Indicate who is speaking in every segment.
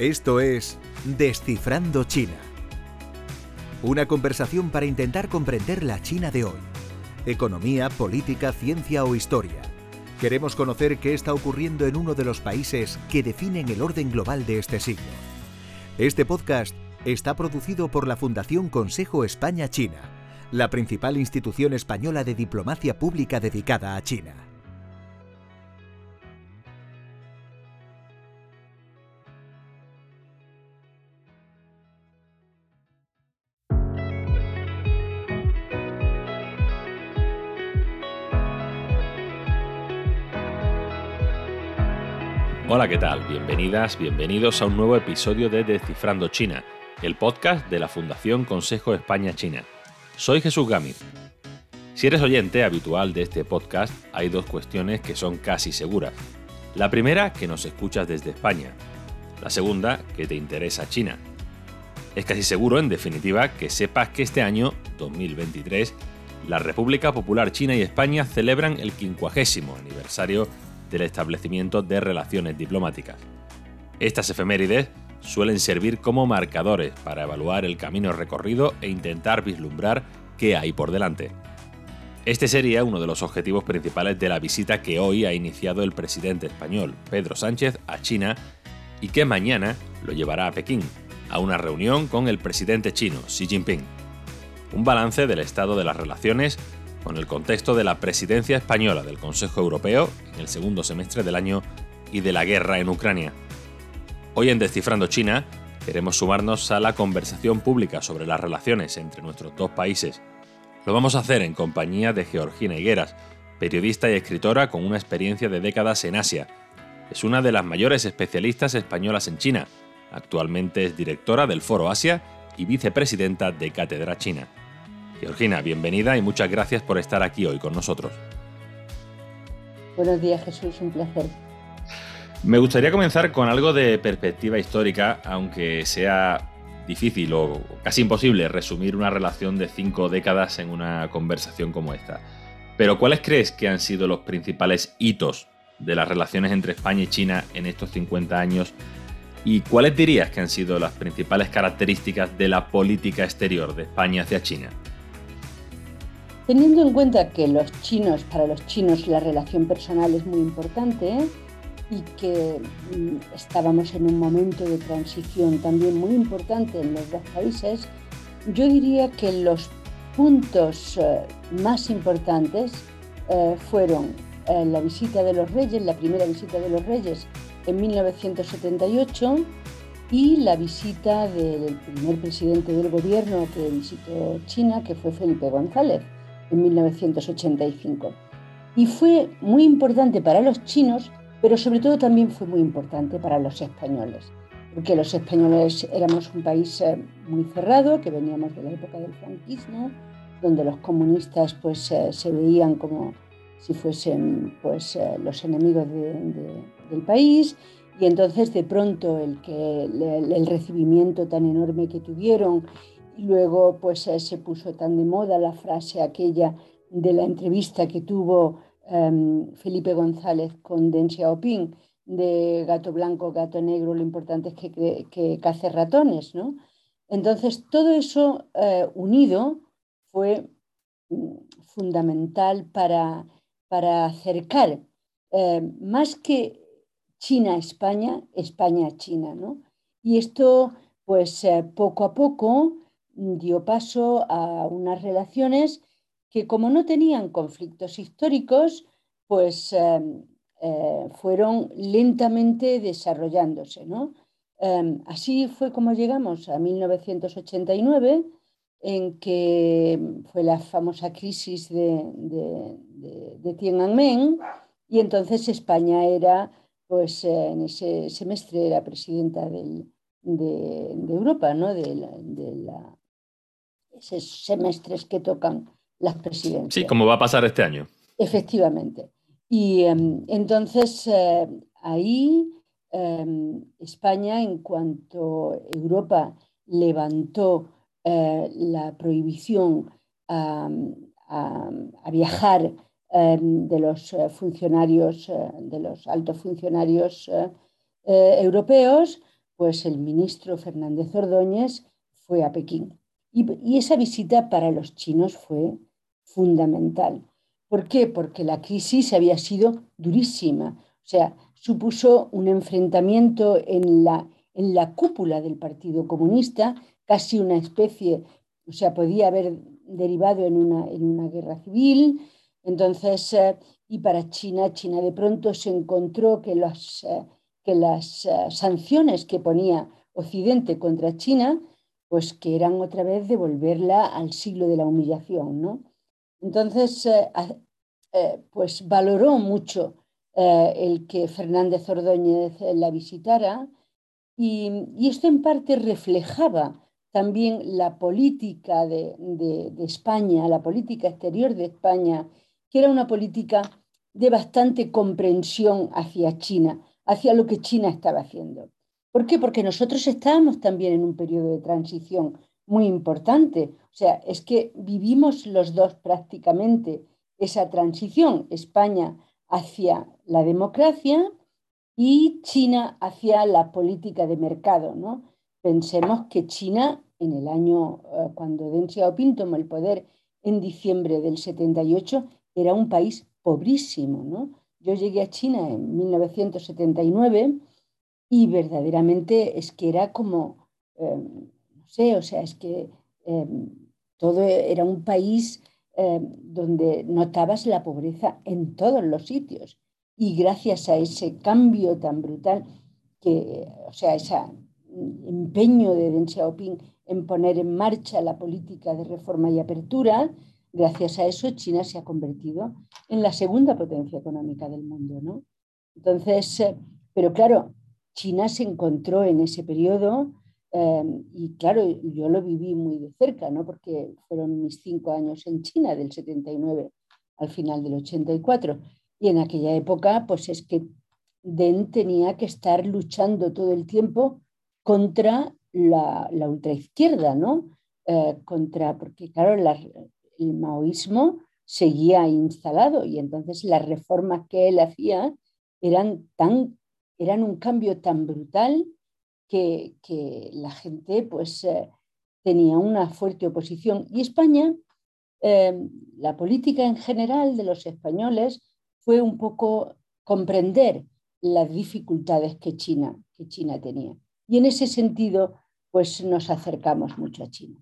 Speaker 1: Esto es Descifrando China. Una conversación para intentar comprender la China de hoy. Economía, política, ciencia o historia. Queremos conocer qué está ocurriendo en uno de los países que definen el orden global de este siglo. Este podcast está producido por la Fundación Consejo España-China, la principal institución española de diplomacia pública dedicada a China.
Speaker 2: Hola, ¿qué tal? Bienvenidas, bienvenidos a un nuevo episodio de Descifrando China, el podcast de la Fundación Consejo España-China. Soy Jesús Gámez. Si eres oyente habitual de este podcast, hay dos cuestiones que son casi seguras. La primera, que nos escuchas desde España. La segunda, que te interesa China. Es casi seguro, en definitiva, que sepas que este año, 2023, la República Popular China y España celebran el 50 aniversario del establecimiento de relaciones diplomáticas. Estas efemérides suelen servir como marcadores para evaluar el camino recorrido e intentar vislumbrar qué hay por delante. Este sería uno de los objetivos principales de la visita que hoy ha iniciado el presidente español, Pedro Sánchez, a China y que mañana lo llevará a Pekín, a una reunión con el presidente chino, Xi Jinping. Un balance del estado de las relaciones con el contexto de la presidencia española del Consejo Europeo en el segundo semestre del año y de la guerra en Ucrania. Hoy en Descifrando China queremos sumarnos a la conversación pública sobre las relaciones entre nuestros dos países. Lo vamos a hacer en compañía de Georgina Higueras, periodista y escritora con una experiencia de décadas en Asia. Es una de las mayores especialistas españolas en China. Actualmente es directora del Foro Asia y vicepresidenta de Cátedra China. Georgina, bienvenida y muchas gracias por estar aquí hoy con nosotros.
Speaker 3: Buenos días Jesús, un placer.
Speaker 2: Me gustaría comenzar con algo de perspectiva histórica, aunque sea difícil o casi imposible resumir una relación de cinco décadas en una conversación como esta. Pero ¿cuáles crees que han sido los principales hitos de las relaciones entre España y China en estos 50 años? ¿Y cuáles dirías que han sido las principales características de la política exterior de España hacia China?
Speaker 3: Teniendo en cuenta que los chinos, para los chinos la relación personal es muy importante y que mm, estábamos en un momento de transición también muy importante en los dos países, yo diría que los puntos eh, más importantes eh, fueron eh, la visita de los reyes, la primera visita de los reyes en 1978 y la visita del primer presidente del gobierno que visitó China, que fue Felipe González en 1985. Y fue muy importante para los chinos, pero sobre todo también fue muy importante para los españoles, porque los españoles éramos un país eh, muy cerrado, que veníamos de la época del franquismo, donde los comunistas pues, eh, se veían como si fuesen pues, eh, los enemigos del país, y entonces de pronto el, que, el recibimiento tan enorme que tuvieron Luego, pues eh, se puso tan de moda la frase aquella de la entrevista que tuvo em, Felipe González con Deng Xiaoping de gato blanco, gato negro, lo importante es que, que, cace ratones, ¿no? Entonces, todo eso eh, unido fue mm, fundamental para, para acercar eh, más que China a España, España a China, ¿no? Y esto, pues poco a poco, dio paso a unas relaciones que como no tenían conflictos históricos, pues em, eh, fueron lentamente desarrollándose. Em, así fue como llegamos a 1989, en que fue la famosa crisis de, Tiananmen, y entonces España era, pues en ese semestre era presidenta de, Europa, ¿no? de la semestres que tocan las presidencias.
Speaker 2: Sí, como va a pasar este año.
Speaker 3: Efectivamente. Y em, entonces eh, ahí em, España, en cuanto Europa levantó eh, la prohibición a, viajar em, de los eh, funcionarios, de los altos funcionarios europeos, pues el ministro Fernández Ordóñez fue a Pekín. Y, esa visita para los chinos fue fundamental. ¿Por qué? Porque la crisis había sido durísima. O sea, supuso un enfrentamiento en la, en la cúpula del Partido Comunista, casi una especie, o sea, podía haber derivado en una, en una guerra civil. Entonces, eh, y para China, China de pronto se encontró que, eh, que las eh, sanciones que ponía Occidente contra China, pues que eran otra vez devolverla al siglo de la humillación, ¿no? Entonces, pues valoró mucho el que Fernández Ordóñez la visitara y esto en parte reflejaba también la política de, España, la política exterior de España, que era una política de bastante comprensión hacia China, hacia lo que China estaba haciendo. ¿Por qué? Porque nosotros estábamos también en un periodo de transición muy importante. O sea, es que vivimos los dos prácticamente esa transición, España hacia la democracia y China hacia la política de mercado, ¿no? Pensemos que China, en el año eh, cuando Deng Xiaoping tomó el poder en diciembre del 78, era un país pobrísimo. ¿no? Yo llegué a China en 1979 y verdaderamente es que era como, em, no sé, o sea, es que em, todo era un país em, donde notabas la pobreza en todos los sitios. Y gracias a ese cambio tan brutal, que, o sea, esa empeño de Deng Xiaoping en poner en marcha la política de reforma y apertura, gracias a eso China se ha convertido en la segunda potencia económica del mundo. ¿no? Entonces, eh, pero claro, China se encontró en ese periodo eh, y claro, yo lo viví muy de cerca, ¿no? porque fueron mis cinco años en China, del 79 al final del 84. Y en aquella época, pues es que Deng tenía que estar luchando todo el tiempo contra la, ultraizquierda, ¿no? Eh, contra, porque claro, el maoísmo seguía instalado y entonces las reformas que él hacía eran, tan, eran un cambio tan brutal que, la gente pues eh, tenía una fuerte oposición. Y España, eh, la política en general de los españoles fue un poco comprender las dificultades que China, que China tenía. Y en ese sentido, pues nos acercamos mucho a China.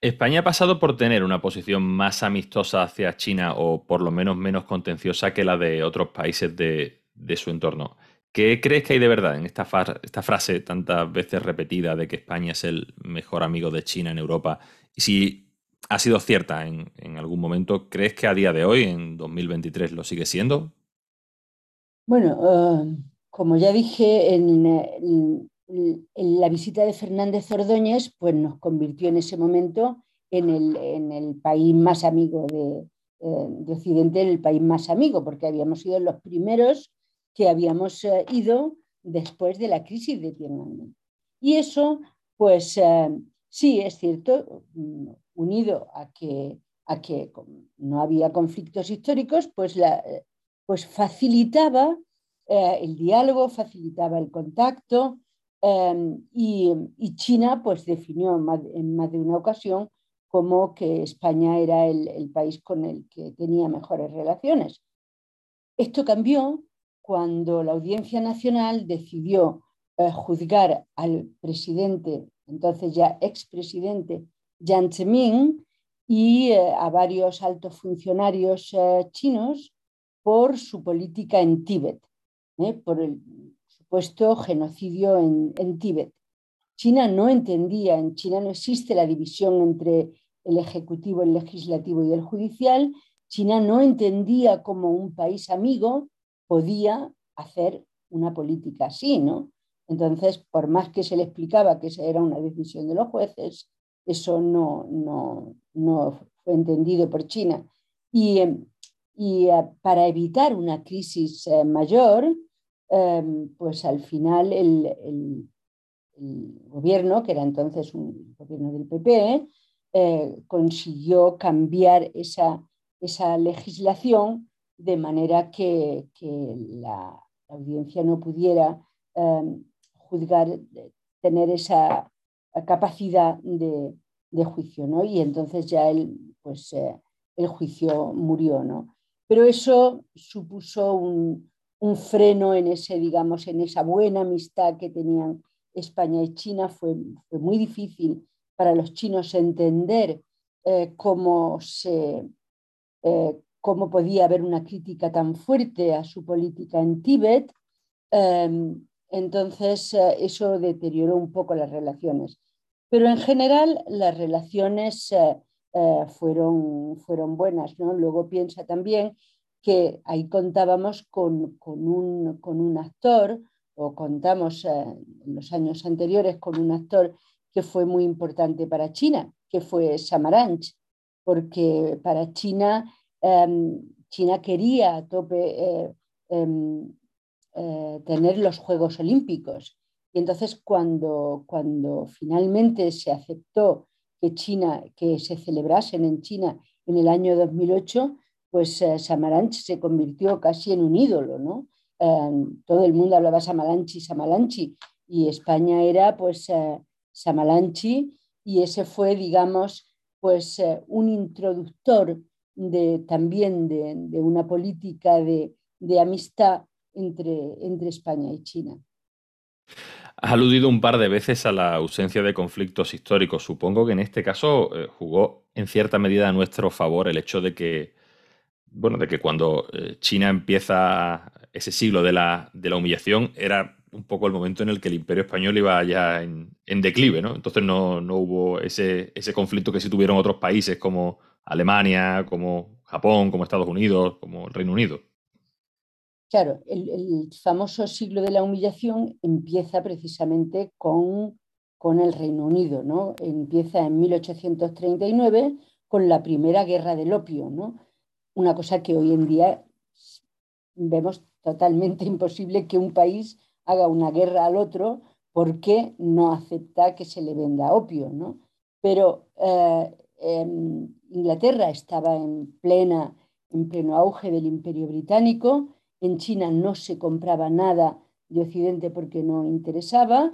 Speaker 2: España ha pasado por tener una posición más amistosa hacia China o por lo menos menos contenciosa que la de otros países de, su entorno. ¿Qué crees que hay de verdad en esta, esta, frase tantas veces repetida de que España es el mejor amigo de China en Europa? Y si ha sido cierta en, algún momento, ¿crees que a día de hoy, en 2023, lo sigue siendo?
Speaker 3: Bueno, uh, como ya dije, en, la visita de Fernández Ordóñez pues nos convirtió en ese momento en el, país más amigo de, eh, de, Occidente, en el país más amigo, porque habíamos sido los primeros que habíamos eh, ido después de la crisis de Tiananmen. Y eso, pues eh, sí, es cierto, mm, unido a que, a que no había conflictos históricos, pues, pues facilitaba eh, el diálogo, facilitaba el contacto em, y, China pues definió en más, de una ocasión como que España era el, país con el que tenía mejores relaciones. Esto cambió cuando la Audiencia Nacional decidió eh, juzgar al presidente, entonces ya expresidente Jiang Zemin, y eh, a varios altos funcionarios chinos por su política en Tíbet. ¿eh? por el supuesto genocidio en, Tíbet. China no entendía, en China no existe la división entre el ejecutivo, el legislativo y el judicial. China no entendía cómo un país amigo podía hacer una política así, ¿no? Entonces, por más que se le explicaba que esa era una decisión de los jueces, eso no, no, no fue entendido por China. Y, y eh, para evitar una crisis eh, mayor, Em, pues al final el, gobierno, que era entonces un gobierno del PP, eh, consiguió cambiar esa, esa, legislación de manera que, la, audiencia no pudiera em, juzgar, tener esa capacidad de, juicio, ¿no? Y entonces ya el, pues, eh, el juicio murió, ¿no? Pero eso supuso un, freno en ese, digamos, en esa buena amistad que tenían España y China. Fue, fue muy difícil para los chinos entender eh, cómo se, eh, cómo podía haber una crítica tan fuerte a su política en Tíbet. Em, entonces, eh, eso deterioró un poco las relaciones. Pero en general, las relaciones eh, eh, fueron, fueron buenas. ¿no? Luego piensa también que ahí contábamos con, con, un, con un, actor, o contamos en los años anteriores con un actor que fue muy importante para China, que fue Samaranch, porque para China China quería a tope eh, em, eh, tener los Juegos Olímpicos. Y entonces cuando, cuando finalmente se aceptó que, China, que se celebrasen en China en el año 2008, pues eh, Samaranch se convirtió casi en un ídolo, ¿no? Em, todo el mundo hablaba Samalanchi, Samalanchi, y España era pues Samalanchi, y ese fue, digamos, pues un introductor de, también de, una política de, amistad entre, España y China.
Speaker 2: Has aludido un par de veces a la ausencia de conflictos históricos. Supongo que en este caso eh, jugó en cierta medida a nuestro favor el hecho de que, bueno, de que cuando eh, China empieza ese siglo de la, de la, humillación era un poco el momento en el que el imperio español iba ya en, declive, ¿no? Entonces no, no hubo ese, ese, conflicto que sí tuvieron otros países como, Alemania, como Japón, como Estados Unidos, como el Reino Unido.
Speaker 3: Claro, el, famoso siglo de la humillación empieza precisamente con, con el Reino Unido, ¿no? Empieza en 1839 con la primera guerra del opio, ¿no? Una cosa que hoy en día vemos totalmente imposible que un país haga una guerra al otro porque no acepta que se le venda opio, ¿no? Pero eh, Inglaterra estaba en, plena, en pleno auge del imperio británico, en China no se compraba nada de Occidente porque no interesaba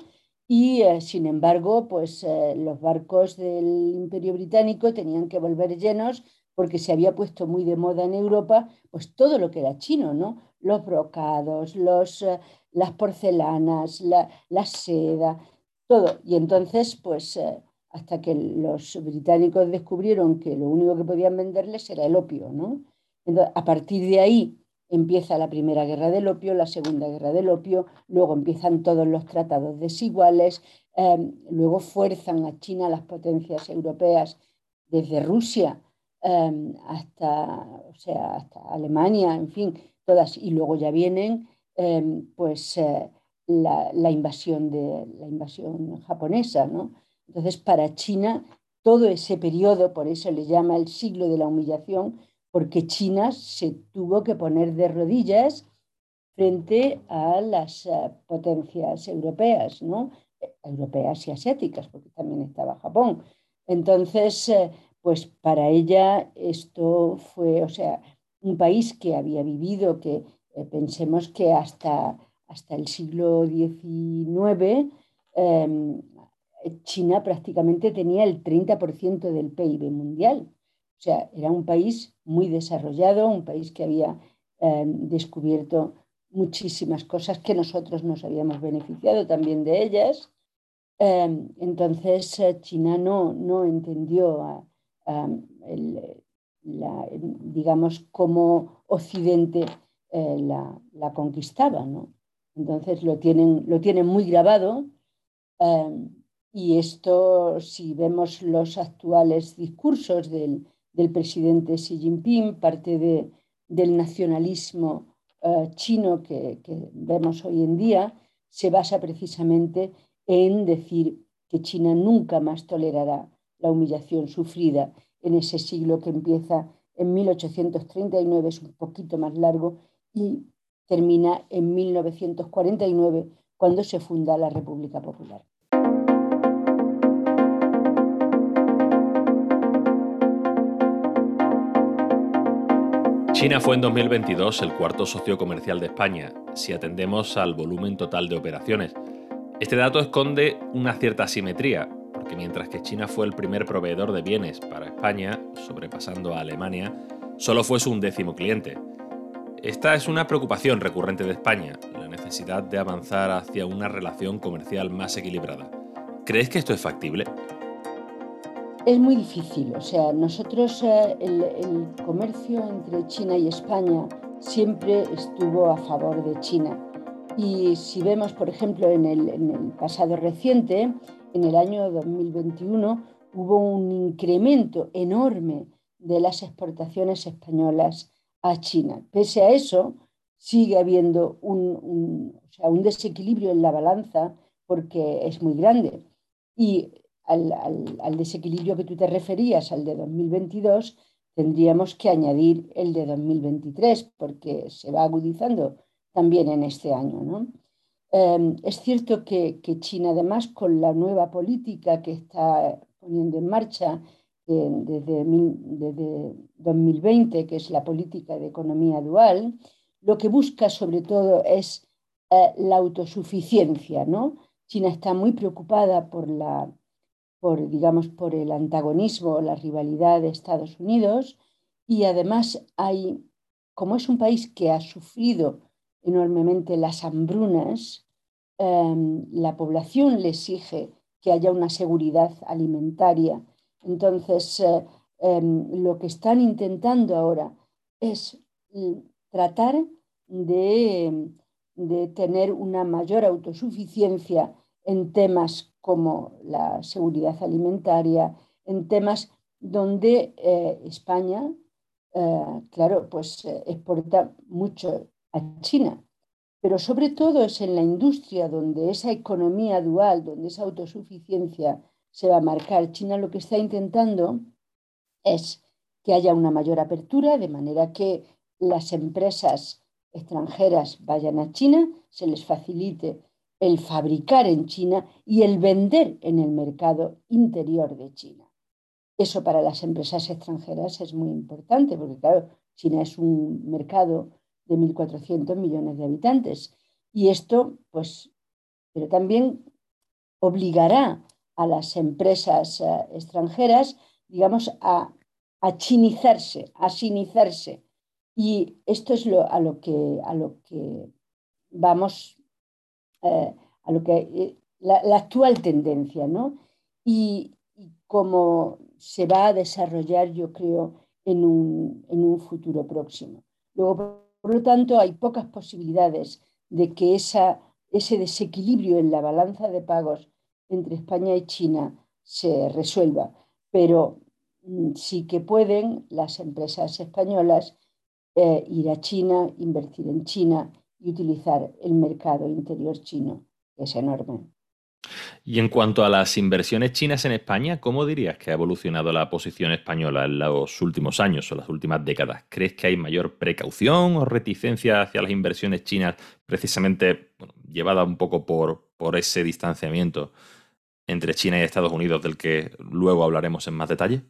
Speaker 3: y eh, sin embargo pues eh, los barcos del imperio británico tenían que volver llenos porque se había puesto muy de moda en Europa pues todo lo que era chino, ¿no? Los brocados, los, eh, las porcelanas, la, la, seda, todo. Y entonces pues hasta que los británicos descubrieron que lo único que podían venderles era el opio. ¿no? a partir de ahí empieza la primera guerra del opio, la segunda guerra del opio, luego empiezan todos los tratados desiguales, em, luego fuerzan a China, las potencias europeas, desde Rusia em, hasta, o sea, hasta Alemania, en fin, todas, y luego ya vienen em, pues eh, la, la, invasión de, la invasión japonesa, ¿no? Entonces, para China, todo ese periodo, por eso le llama el siglo de la humillación, porque China se tuvo que poner de rodillas frente a las eh, potencias europeas, ¿no? Europeas y asiáticas, porque también estaba Japón. Entonces, eh, pues para ella esto fue, o sea, un país que había vivido, que eh, pensemos que hasta, hasta el siglo XIX China prácticamente tenía el 30% del PIB mundial. O sea, era un país muy desarrollado, un país que había eh, descubierto muchísimas cosas que nosotros nos habíamos beneficiado también de ellas. Eh, entonces, eh, China no, no entendió, digamos, cómo Occidente la, la, conquistaba. ¿no? Entonces, lo tienen, lo tienen muy grabado. Y esto, si vemos los actuales discursos del, presidente Xi Jinping, parte de, del nacionalismo eh, chino que, vemos hoy en día, se basa precisamente en decir que China nunca más tolerará la humillación sufrida en ese siglo que empieza en 1839, es un poquito más largo, y termina en 1949, cuando se funda la República Popular.
Speaker 2: China fue en 2022 el cuarto socio comercial de España, si atendemos al volumen total de operaciones. Este dato esconde una cierta asimetría, porque mientras que China fue el primer proveedor de bienes para España, sobrepasando a Alemania, solo fue su undécimo cliente. Esta es una preocupación recurrente de España, la necesidad de avanzar hacia una relación comercial más equilibrada. ¿Crees que esto es factible?
Speaker 3: Es muy difícil, o sea, nosotros eh, el, comercio entre China y España siempre estuvo a favor de China. Y si vemos, por ejemplo, en el, en el pasado reciente, en el año 2021, hubo un incremento enorme de las exportaciones españolas a China. Pese a eso, sigue habiendo un, un desequilibrio en la balanza porque es muy grande. Y al, desequilibrio que tú te referías, al de 2022, tendríamos que añadir el de 2023, porque se va agudizando también en este año. Em, es cierto que, China, además, con la nueva política que está poniendo en marcha eh, desde, 2020, que es la política de economía dual, lo que busca sobre todo es eh, la autosuficiencia. ¿no? China está muy preocupada por la por, digamos, por el antagonismo, la rivalidad de Estados Unidos y además hay, como es un país que ha sufrido enormemente las hambrunas, em, la población le exige que haya una seguridad alimentaria. Entonces, eh, em, lo que están intentando ahora es mm, tratar de, de tener una mayor autosuficiencia en temas como la seguridad alimentaria, en temas donde eh, España, eh, claro, pues eh, exporta mucho a China, pero sobre todo es en la industria donde esa economía dual, donde esa autosuficiencia se va a marcar. China lo que está intentando es que haya una mayor apertura, de manera que las empresas extranjeras vayan a China, se les facilite el fabricar en China y el vender en el mercado interior de China. Eso para las empresas extranjeras es muy importante porque, claro, China es un mercado de 1.400 millones de habitantes y esto, pues, pero también obligará a las empresas eh, extranjeras, digamos, a, a chinizarse, a sinizarse. Y esto es lo, a, lo que, a lo que vamos eh, a lo que eh, la, actual tendencia, ¿no? Y, cómo se va a desarrollar, yo creo, en un, en un futuro próximo. Luego, por, lo tanto, hay pocas posibilidades de que esa, ese desequilibrio en la balanza de pagos entre España y China se resuelva, pero mm, sí que pueden las empresas españolas eh, ir a China, invertir en China y utilizar el mercado interior chino, que es enorme.
Speaker 2: Y en cuanto a las inversiones chinas en España, ¿cómo dirías que ha evolucionado la posición española en los últimos años o las últimas décadas? ¿Crees que hay mayor precaución o reticencia hacia las inversiones chinas precisamente llevada un poco por, por ese distanciamiento entre China y Estados Unidos del que luego hablaremos en más detalle?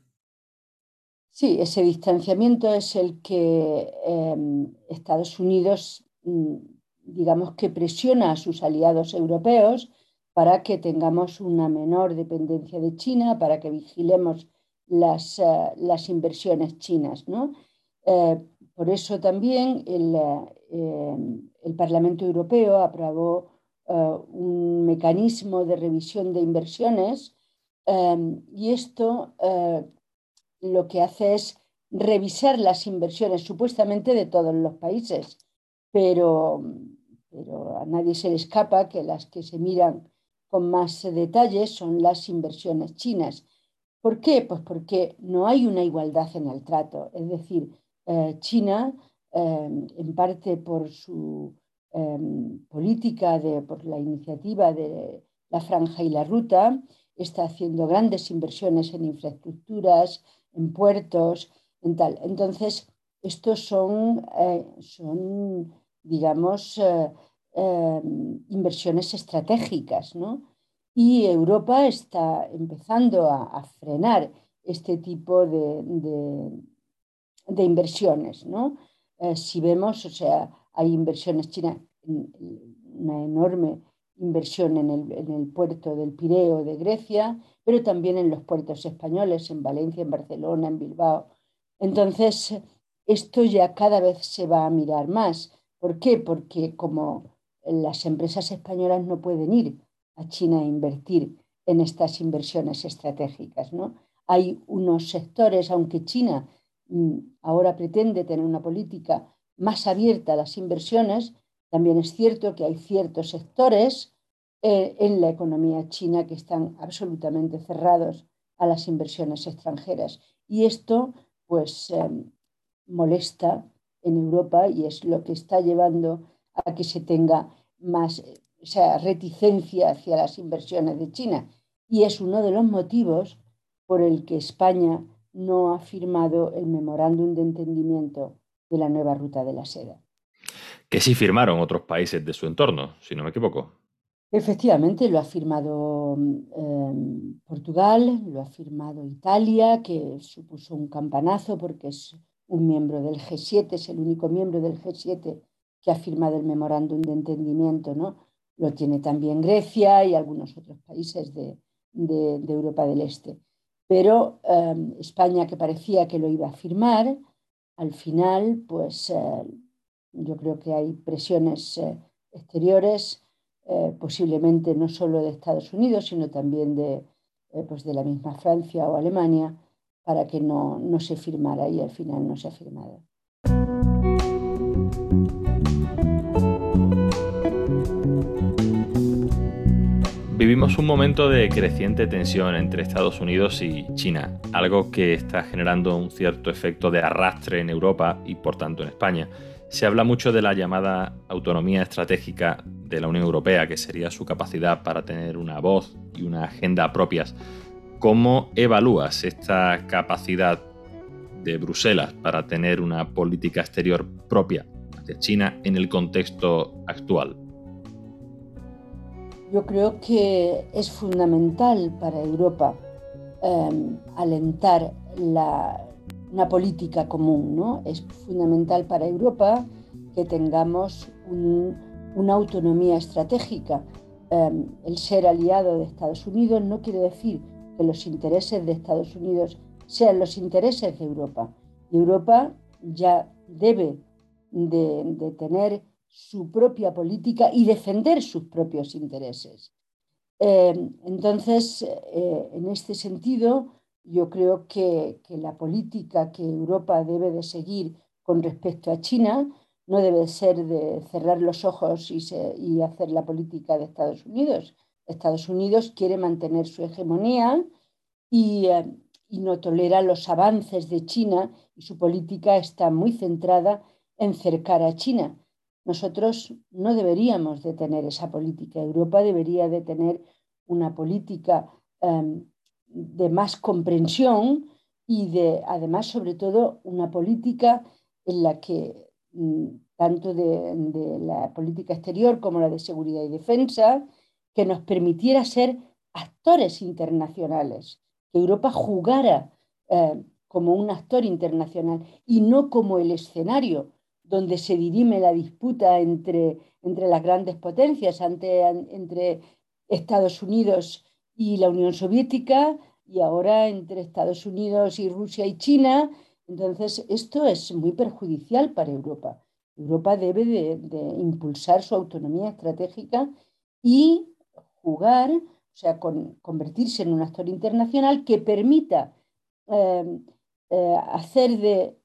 Speaker 3: Sí, ese distanciamiento es el que em, Estados Unidos digamos que presiona a sus aliados europeos para que tengamos una menor dependencia de China, para que vigilemos las, eh, las inversiones chinas. ¿no? Eh, por eso también el, eh, el Parlamento Europeo aprobó un mecanismo de revisión de inversiones y esto lo que hace es revisar las inversiones supuestamente de todos los países pero, pero a nadie se le escapa que las que se miran con más detalles son las inversiones chinas. ¿Por qué? Pues porque no hay una igualdad en el trato. Es decir, eh, China, eh, en parte por su eh, política, de, por la iniciativa de la franja y la ruta, está haciendo grandes inversiones en infraestructuras, en puertos, en tal. Entonces, estos son, son digamos, eh, em, inversiones estratégicas, ¿no? Y Europa está empezando a, frenar este tipo de, de, inversiones, ¿no? Eh, si vemos, o sea, hay inversiones chinas, una enorme inversión en el, puerto del Pireo de Grecia, pero también en los puertos españoles, en Valencia, en Barcelona, en Bilbao. Entonces, esto ya cada vez se va a mirar más. ¿Por qué? Porque como las empresas españolas no pueden ir a China a invertir en estas inversiones estratégicas, ¿no? Hay unos sectores, aunque China mm, ahora pretende tener una política más abierta a las inversiones, también es cierto que hay ciertos sectores eh, en la economía china que están absolutamente cerrados a las inversiones extranjeras. Y esto, pues, em, molesta en Europa y es lo que está llevando a que se tenga más reticencia hacia las inversiones de China. Y es uno de los motivos por el que España no ha firmado el memorándum de entendimiento de la nueva ruta de la seda.
Speaker 2: Que sí firmaron otros países de su entorno, si no me equivoco.
Speaker 3: Efectivamente, lo ha firmado em, Portugal, lo ha firmado Italia, que supuso un campanazo porque es un miembro del G7, es el único miembro del G7 que ha firmado el memorándum de entendimiento, ¿no? Lo tiene también Grecia y algunos otros países de, Europa del Este. Pero em, España, que parecía que lo iba a firmar, al final, pues eh, yo creo que hay presiones eh, exteriores, eh, posiblemente no solo de Estados Unidos, sino también de, pues de la misma Francia o Alemania, para que no, no se firmara y al final no se ha firmado.
Speaker 2: Vivimos un momento de creciente tensión entre Estados Unidos y China, algo que está generando un cierto efecto de arrastre en Europa y por tanto en España. Se habla mucho de la llamada autonomía estratégica de la Unión Europea, que sería su capacidad para tener una voz y una agenda propias. ¿Cómo evalúas esta capacidad de Bruselas para tener una política exterior propia hacia China en el contexto actual?
Speaker 3: Yo creo que es fundamental para Europa em, alentar una política común, ¿no? Es fundamental para Europa que tengamos una autonomía estratégica. Em, el ser aliado de Estados Unidos no quiere decir que los intereses de Estados Unidos sean los intereses de Europa. Europa ya debe de tener su propia política y defender sus propios intereses. Eh, entonces, eh, en este sentido, yo creo que, la política que Europa debe de seguir con respecto a China no debe ser de cerrar los ojos y, hacer la política de Estados Unidos. Estados Unidos quiere mantener su hegemonía y, eh, y no tolera los avances de China y su política está muy centrada en cercar a China. Nosotros no deberíamos de tener esa política. Europa debería de tener una política em, de más comprensión y de, además, sobre todo, una política en la que mm, tanto de, la política exterior como la de seguridad y defensa, que nos permitiera ser actores internacionales, que Europa jugara eh, como un actor internacional y no como el escenario donde se dirime la disputa entre, entre las grandes potencias, entre Estados Unidos y la Unión Soviética, y ahora entre Estados Unidos y Rusia y China. Entonces, esto es muy perjudicial para Europa. Europa debe de, impulsar su autonomía estratégica y jugar, o sea, convertirse en un actor internacional que permita eh, eh, hacer de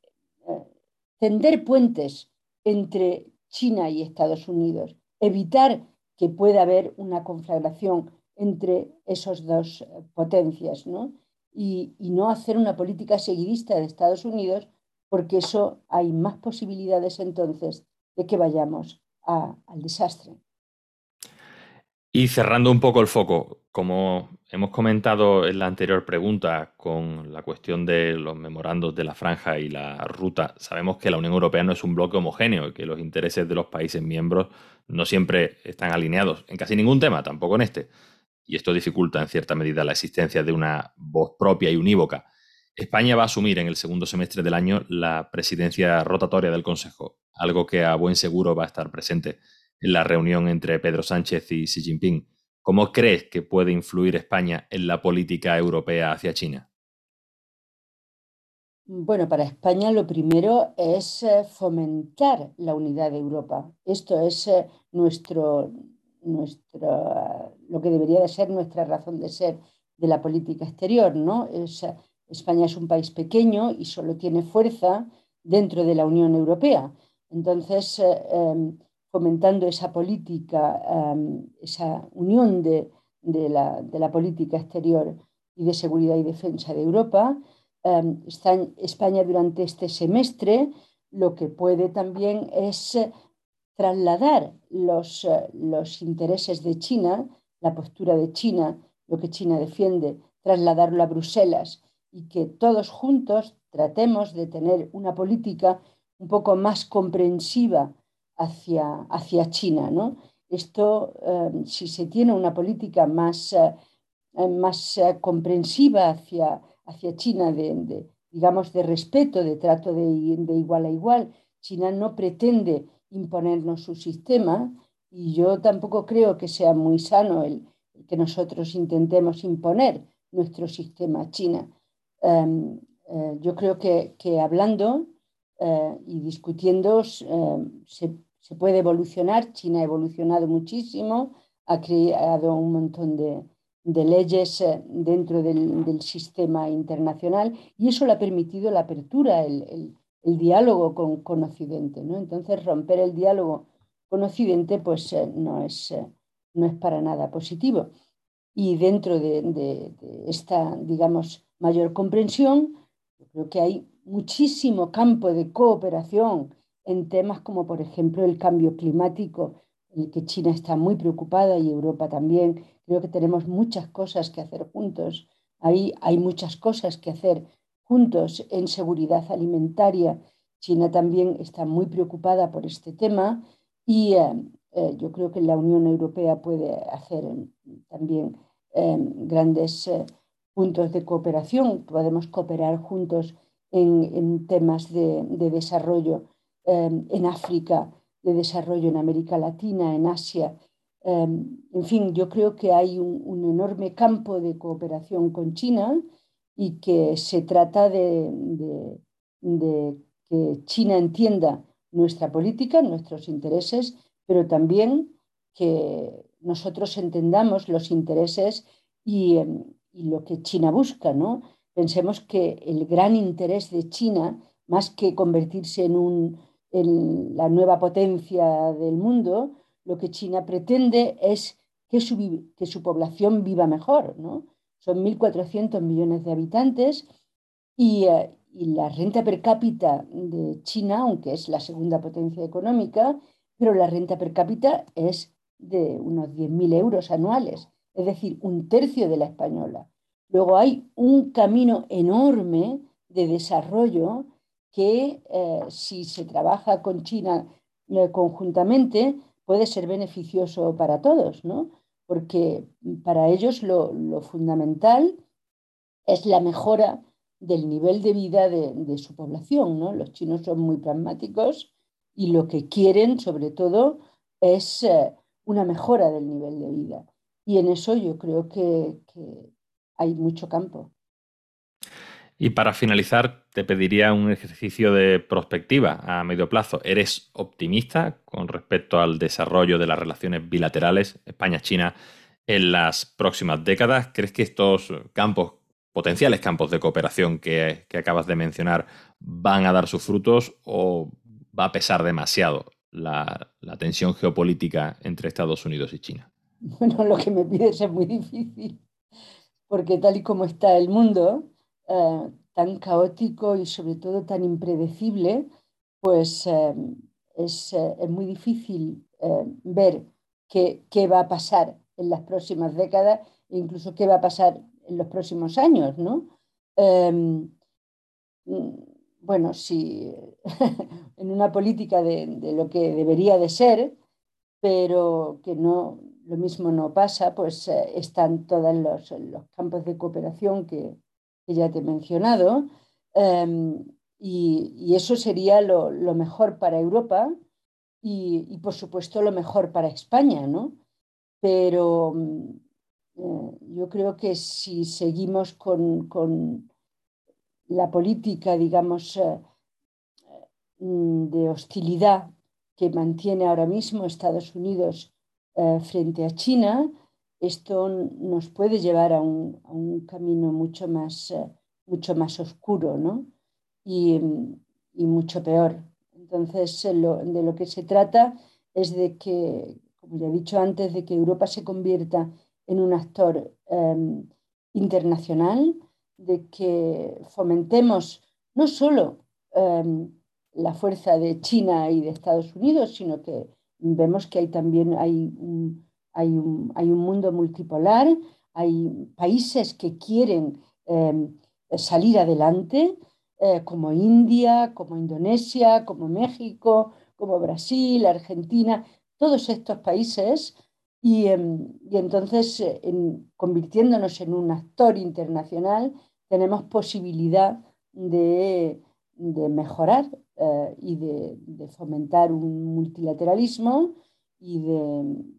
Speaker 3: tender puentes entre China y Estados Unidos, evitar que pueda haber una conflagración entre esas dos eh, potencias, ¿no? Y, no hacer una política seguidista de Estados Unidos, porque eso hay más posibilidades entonces de que vayamos al desastre.
Speaker 2: Y cerrando un poco el foco, como hemos comentado en la anterior pregunta con la cuestión de los memorandos de la franja y la ruta, sabemos que la Unión Europea no es un bloque homogéneo y que los intereses de los países miembros no siempre están alineados en casi ningún tema, tampoco en este. Y esto dificulta en cierta medida la existencia de una voz propia y unívoca. España va a asumir en el segundo semestre del año la presidencia rotatoria del Consejo, algo que a buen seguro va a estar presente en la reunión entre Pedro Sánchez y Xi Jinping. ¿Cómo crees que puede influir España en la política europea hacia China?
Speaker 3: Bueno, para España lo primero es eh, fomentar la unidad de Europa. Esto es eh, nuestro, lo que debería de ser nuestra razón de ser de la política exterior, ¿no? España es un país pequeño y solo tiene fuerza dentro de la Unión Europea. Entonces, eh, em, fomentando esa política, esa unión de, la, de la política exterior y de seguridad y defensa de Europa, Em, España durante este semestre lo que puede también es eh, trasladar los, eh, los intereses de China, la postura de China, lo que China defiende, trasladarlo a Bruselas y que todos juntos tratemos de tener una política un poco más comprensiva hacia, hacia China. ¿no? Esto, em, si se tiene una política más, eh, más comprensiva hacia, hacia China de, digamos, de respeto, de trato de, igual a igual. China no pretende imponernos su sistema y yo tampoco creo que sea muy sano el, que nosotros intentemos imponer nuestro sistema a China. Em, eh, yo creo que, hablando eh, y discutiendo em, se, se, puede evolucionar. China ha evolucionado muchísimo, ha creado un montón de, leyes eh, dentro del, sistema internacional y eso le ha permitido la apertura, el, diálogo con, Occidente. ¿no? Entonces, romper el diálogo con Occidente pues, eh, no, es, eh, no es para nada positivo. Y dentro de, esta, digamos, mayor comprensión, creo que hay muchísimo campo de cooperación en temas como, por ejemplo, el cambio climático, en el que China está muy preocupada y Europa también, Creo que tenemos muchas cosas que hacer juntos. Ahí hay muchas cosas que hacer juntos en seguridad alimentaria. China también está muy preocupada por este tema y eh, eh, yo creo que la Unión Europea puede hacer también eh, grandes puntos de cooperación. Podemos cooperar juntos en, temas de desarrollo en África, de desarrollo en América Latina, en Asia Em, en fin, yo creo que hay un, enorme campo de cooperación con China y que se trata de, que China entienda nuestra política, nuestros intereses, pero también que nosotros entendamos los intereses y, em, lo que China busca. ¿no? Pensemos que el gran interés de China, más que convertirse en, un, en la nueva potencia del mundo, lo que China pretende es que su, que su población viva mejor. ¿no? Son 1.400 millones de habitantes eh, y, la renta per cápita de China, aunque es la segunda potencia económica, pero la renta per cápita es de unos 10.000 euros anuales, es decir, un tercio de la española. Luego hay un camino enorme de desarrollo que eh, si se trabaja con China eh, conjuntamente, puede ser beneficioso para todos, ¿no? Porque para ellos lo, fundamental es la mejora del nivel de vida de, su población, ¿no? Los chinos son muy pragmáticos y lo que quieren, sobre todo, es eh, una mejora del nivel de vida. Y en eso yo creo que hay mucho campo.
Speaker 2: Y para finalizar, te pediría un ejercicio de prospectiva a medio plazo. ¿Eres optimista con respecto al desarrollo de las relaciones bilaterales España-China en las próximas décadas? ¿Crees que estos campos, potenciales campos de cooperación que, acabas de mencionar, van a dar sus frutos o va a pesar demasiado la, tensión geopolítica entre Estados Unidos y China?
Speaker 3: Bueno, lo que me pides es muy difícil, porque tal y como está el mundo, eh, tan caótico y sobre todo tan impredecible, pues eh, es, eh, es, muy difícil ver qué, qué, va a pasar en las próximas décadas e incluso qué va a pasar en los próximos años, ¿no? Em, bueno, si en una política de, de, lo que debería de ser, pero que no, lo mismo no pasa, pues están todos los, los campos de cooperación que, que ya te he mencionado, em, y, eso sería lo, mejor para Europa, y, por supuesto lo mejor para España, ¿no? Pero mm, eh, yo creo que si seguimos con, la política, digamos, eh, mm, de hostilidad que mantiene ahora mismo Estados Unidos eh, frente a China, esto nos puede llevar a un, camino mucho más, mucho más oscuro ¿no? y, y mucho peor. Entonces, de lo que se trata es de que, como ya he dicho antes, de que Europa se convierta en un actor em, internacional, de que fomentemos no solo em, la fuerza de China y de Estados Unidos, sino que vemos que hay también hay un, hay un, mundo multipolar, hay países que quieren em, salir adelante eh, como India, como Indonesia, como México, como Brasil, Argentina, todos estos países, y, em, entonces eh, convirtiéndonos en un actor internacional, tenemos posibilidad de, mejorar eh, y de, fomentar un multilateralismo y de,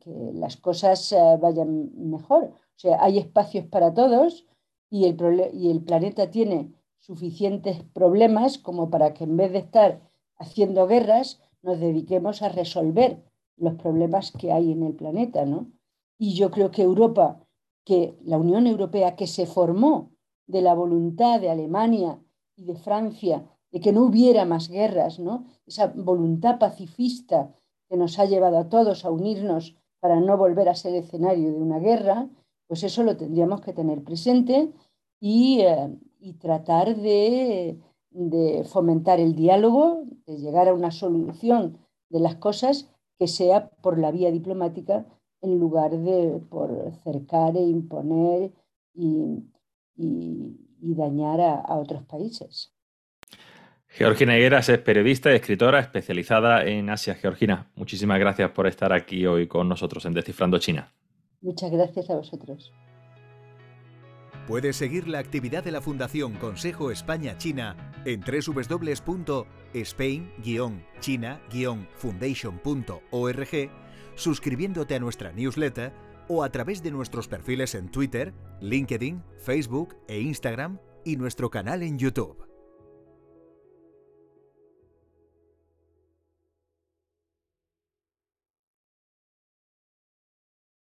Speaker 3: que las cosas vayan mejor. O sea, hay espacios para todos y el, y el planeta tiene suficientes problemas como para que en vez de estar haciendo guerras, nos dediquemos a resolver los problemas que hay en el planeta, ¿no? Y yo creo que Europa, que la Unión Europea que se formó de la voluntad de Alemania y de Francia de que no hubiera más guerras, ¿no? Esa voluntad pacifista que nos ha llevado a todos a unirnos para no volver a ser escenario de una guerra, pues eso lo tendríamos que tener presente y, eh, tratar de, fomentar el diálogo, de llegar a una solución de las cosas que sea por la vía diplomática en lugar de por cercar e imponer y, dañar a, otros países.
Speaker 2: Georgina Higueras es periodista y escritora especializada en Asia Georgina. Muchísimas gracias por estar aquí hoy con nosotros en Descifrando China.
Speaker 3: Muchas gracias a vosotros.
Speaker 1: Puedes seguir la actividad de la Fundación Consejo España-China en www.spain-china-foundation.org, suscribiéndote a nuestra newsletter o a través de nuestros perfiles en Twitter, LinkedIn, Facebook e Instagram y nuestro canal en YouTube.